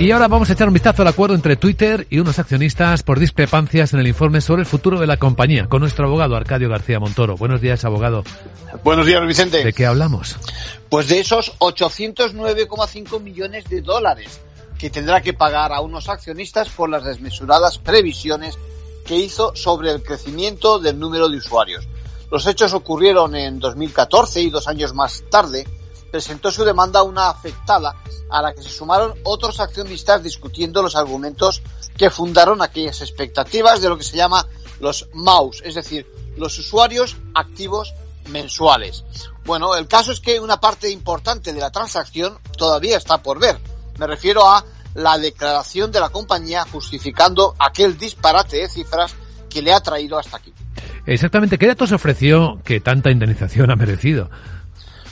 Y ahora vamos a echar un vistazo al acuerdo entre Twitter y unos accionistas por discrepancias en el informe sobre el futuro de la compañía con nuestro abogado Arcadio García Montoro. Buenos días, abogado. Buenos días, Vicente. ¿De qué hablamos? Pues de esos 809,5 millones de dólares que tendrá que pagar a unos accionistas por las desmesuradas previsiones que hizo sobre el crecimiento del número de usuarios. Los hechos ocurrieron en 2014 y dos años más tarde presentó su demanda una afectada a la que se sumaron otros accionistas discutiendo los argumentos que fundaron aquellas expectativas de lo que se llama los MAUs, es decir, los usuarios activos mensuales. Bueno, el caso es que una parte importante de la transacción todavía está por ver. Me refiero a la declaración de la compañía justificando aquel disparate de cifras que le ha traído hasta aquí. Exactamente, ¿qué datos ofreció que tanta indemnización ha merecido?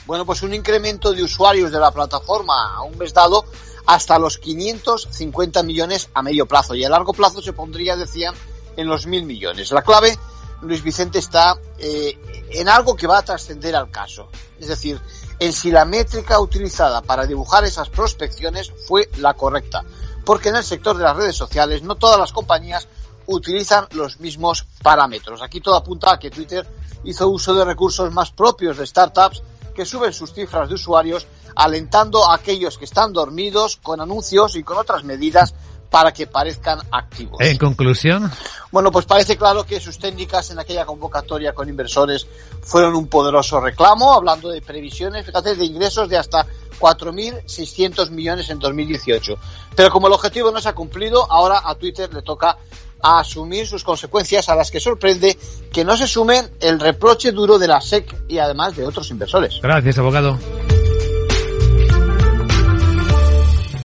Bueno, pues un incremento de usuarios de la plataforma a un mes dado hasta los 550 millones a medio plazo y a largo plazo se pondría, decían, en los mil millones. La clave, Luis Vicente, está eh, en algo que va a trascender al caso. Es decir, en si la métrica utilizada para dibujar esas prospecciones fue la correcta. Porque en el sector de las redes sociales no todas las compañías utilizan los mismos parámetros. Aquí todo apunta a que Twitter hizo uso de recursos más propios de startups que suben sus cifras de usuarios, alentando a aquellos que están dormidos con anuncios y con otras medidas para que parezcan activos. En conclusión. Bueno, pues parece claro que sus técnicas en aquella convocatoria con inversores fueron un poderoso reclamo, hablando de previsiones, fíjate, de ingresos de hasta 4.600 millones en 2018. Pero como el objetivo no se ha cumplido, ahora a Twitter le toca a asumir sus consecuencias a las que sorprende que no se sumen el reproche duro de la SEC y además de otros inversores. Gracias, abogado.